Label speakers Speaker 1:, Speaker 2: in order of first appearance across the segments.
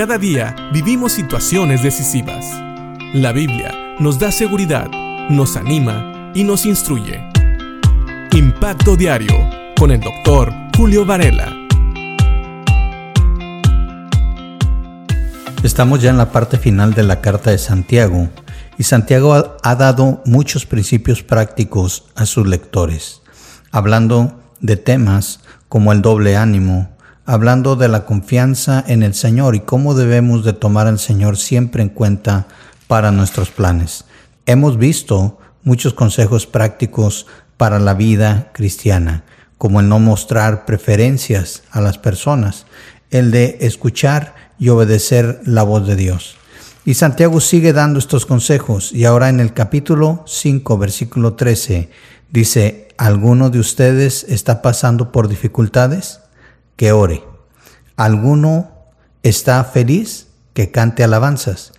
Speaker 1: Cada día vivimos situaciones decisivas. La Biblia nos da seguridad, nos anima y nos instruye. Impacto Diario con el doctor Julio Varela.
Speaker 2: Estamos ya en la parte final de la carta de Santiago y Santiago ha, dado muchos principios prácticos a sus lectores, hablando de temas como el doble ánimo, hablando de la confianza en el Señor y cómo debemos de tomar al Señor siempre en cuenta para nuestros planes. Hemos visto muchos consejos prácticos para la vida cristiana, como el no mostrar preferencias a las personas, el de escuchar y obedecer la voz de Dios. Y Santiago sigue dando estos consejos y ahora en el capítulo 5, versículo 13, dice, ¿alguno de ustedes está pasando por dificultades? Que ore. ¿Alguno está feliz? Que cante alabanzas.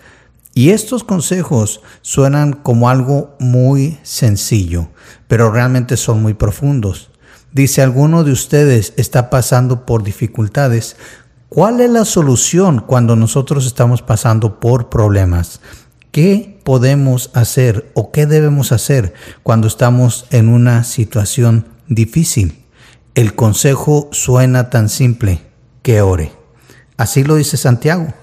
Speaker 2: Y estos consejos suenan como algo muy sencillo, pero realmente son muy profundos. Dice, ¿alguno de ustedes está pasando por dificultades? ¿Cuál es la solución cuando nosotros estamos pasando por problemas? ¿Qué podemos hacer o qué debemos hacer cuando estamos en una situación difícil? El consejo suena tan simple, que ore. Así lo dice Santiago.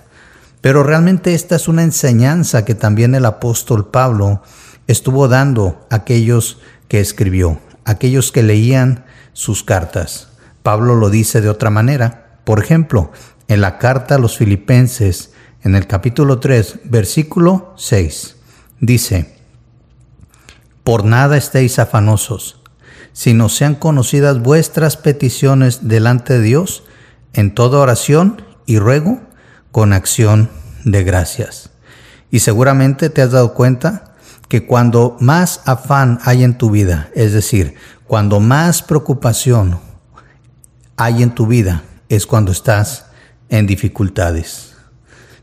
Speaker 2: Pero realmente esta es una enseñanza que también el apóstol Pablo estuvo dando a aquellos que escribió, aquellos que leían sus cartas. Pablo lo dice de otra manera. Por ejemplo, en la carta a los filipenses, en el capítulo 3, versículo 6, dice, Por nada estéis afanosos sino sean conocidas vuestras peticiones delante de Dios en toda oración y ruego con acción de gracias. Y seguramente te has dado cuenta que cuando más afán hay en tu vida, es decir, cuando más preocupación hay en tu vida, es cuando estás en dificultades.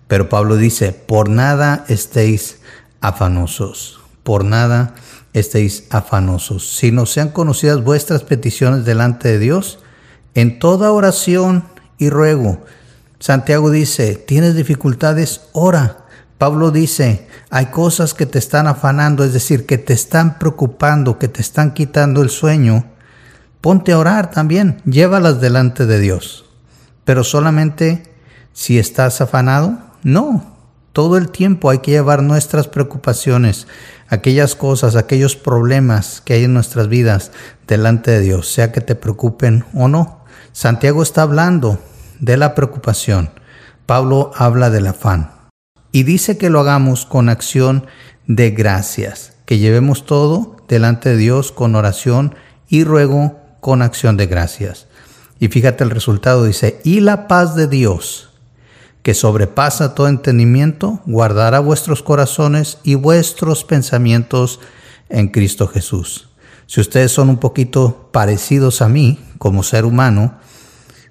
Speaker 2: Pero Pablo dice, por nada estéis afanosos, por nada estéis afanosos, sino sean conocidas vuestras peticiones delante de Dios en toda oración y ruego. Santiago dice, tienes dificultades, ora. Pablo dice, hay cosas que te están afanando, es decir, que te están preocupando, que te están quitando el sueño. Ponte a orar también, llévalas delante de Dios. Pero solamente si estás afanado, no, todo el tiempo hay que llevar nuestras preocupaciones, aquellas cosas, aquellos problemas que hay en nuestras vidas delante de Dios, sea que te preocupen o no. Santiago está hablando de la preocupación. Pablo habla del afán. Y dice que lo hagamos con acción de gracias, que llevemos todo delante de Dios con oración y ruego con acción de gracias. Y fíjate el resultado, dice, y la paz de Dios, que sobrepasa todo entendimiento, guardará vuestros corazones y vuestros pensamientos en Cristo Jesús. Si ustedes son un poquito parecidos a mí como ser humano,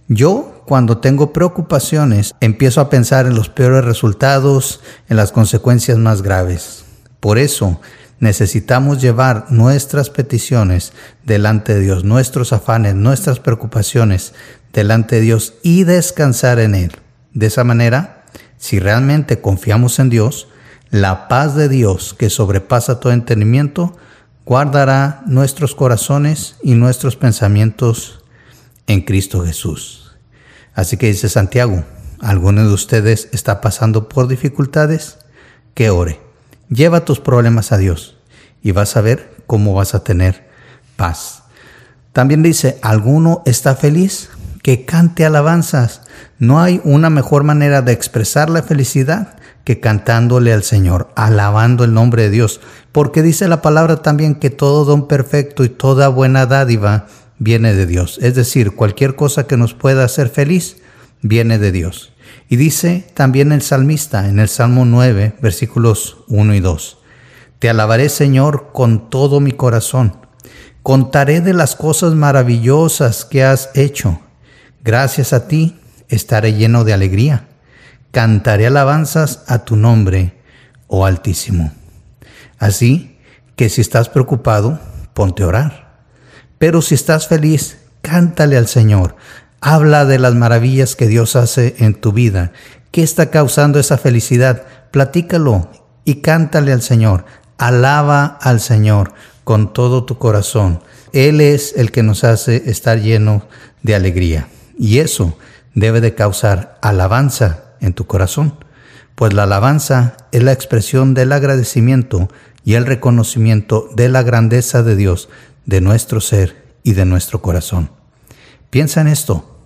Speaker 2: yo cuando tengo preocupaciones empiezo a pensar en los peores resultados, en las consecuencias más graves. Por eso necesitamos llevar nuestras peticiones delante de Dios, nuestros afanes, nuestras preocupaciones delante de Dios y descansar en Él. De esa manera, si realmente confiamos en Dios, la paz de Dios que sobrepasa todo entendimiento, guardará nuestros corazones y nuestros pensamientos en Cristo Jesús. Así que dice Santiago, ¿alguno de ustedes está pasando por dificultades? Que ore. Lleva tus problemas a Dios y vas a ver cómo vas a tener paz. También dice, ¿alguno está feliz? Que cante alabanzas. No hay una mejor manera de expresar la felicidad que cantándole al Señor, alabando el nombre de Dios, porque dice la palabra también que todo don perfecto y toda buena dádiva viene de Dios. Es decir, cualquier cosa que nos pueda hacer feliz viene de Dios. Y dice también el salmista en el Salmo 9, versículos 1 y 2, Te alabaré Señor con todo mi corazón, contaré de las cosas maravillosas que has hecho Gracias a ti estaré lleno de alegría. Cantaré alabanzas a tu nombre, oh Altísimo. Así que si estás preocupado, ponte a orar. Pero si estás feliz, cántale al Señor. Habla de las maravillas que Dios hace en tu vida. ¿Qué está causando esa felicidad? Platícalo y cántale al Señor. Alaba al Señor con todo tu corazón. Él es el que nos hace estar llenos de alegría. Y eso debe de causar alabanza en tu corazón, pues la alabanza es la expresión del agradecimiento y el reconocimiento de la grandeza de Dios, de nuestro ser y de nuestro corazón. Piensa en esto.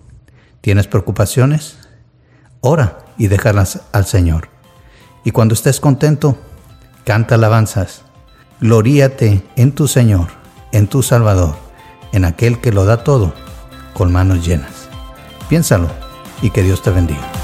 Speaker 2: ¿Tienes preocupaciones? Ora y déjalas al Señor. Y cuando estés contento, canta alabanzas. Gloríate en tu Señor, en tu Salvador, en aquel que lo da todo, con manos llenas. Piénsalo y que Dios te bendiga.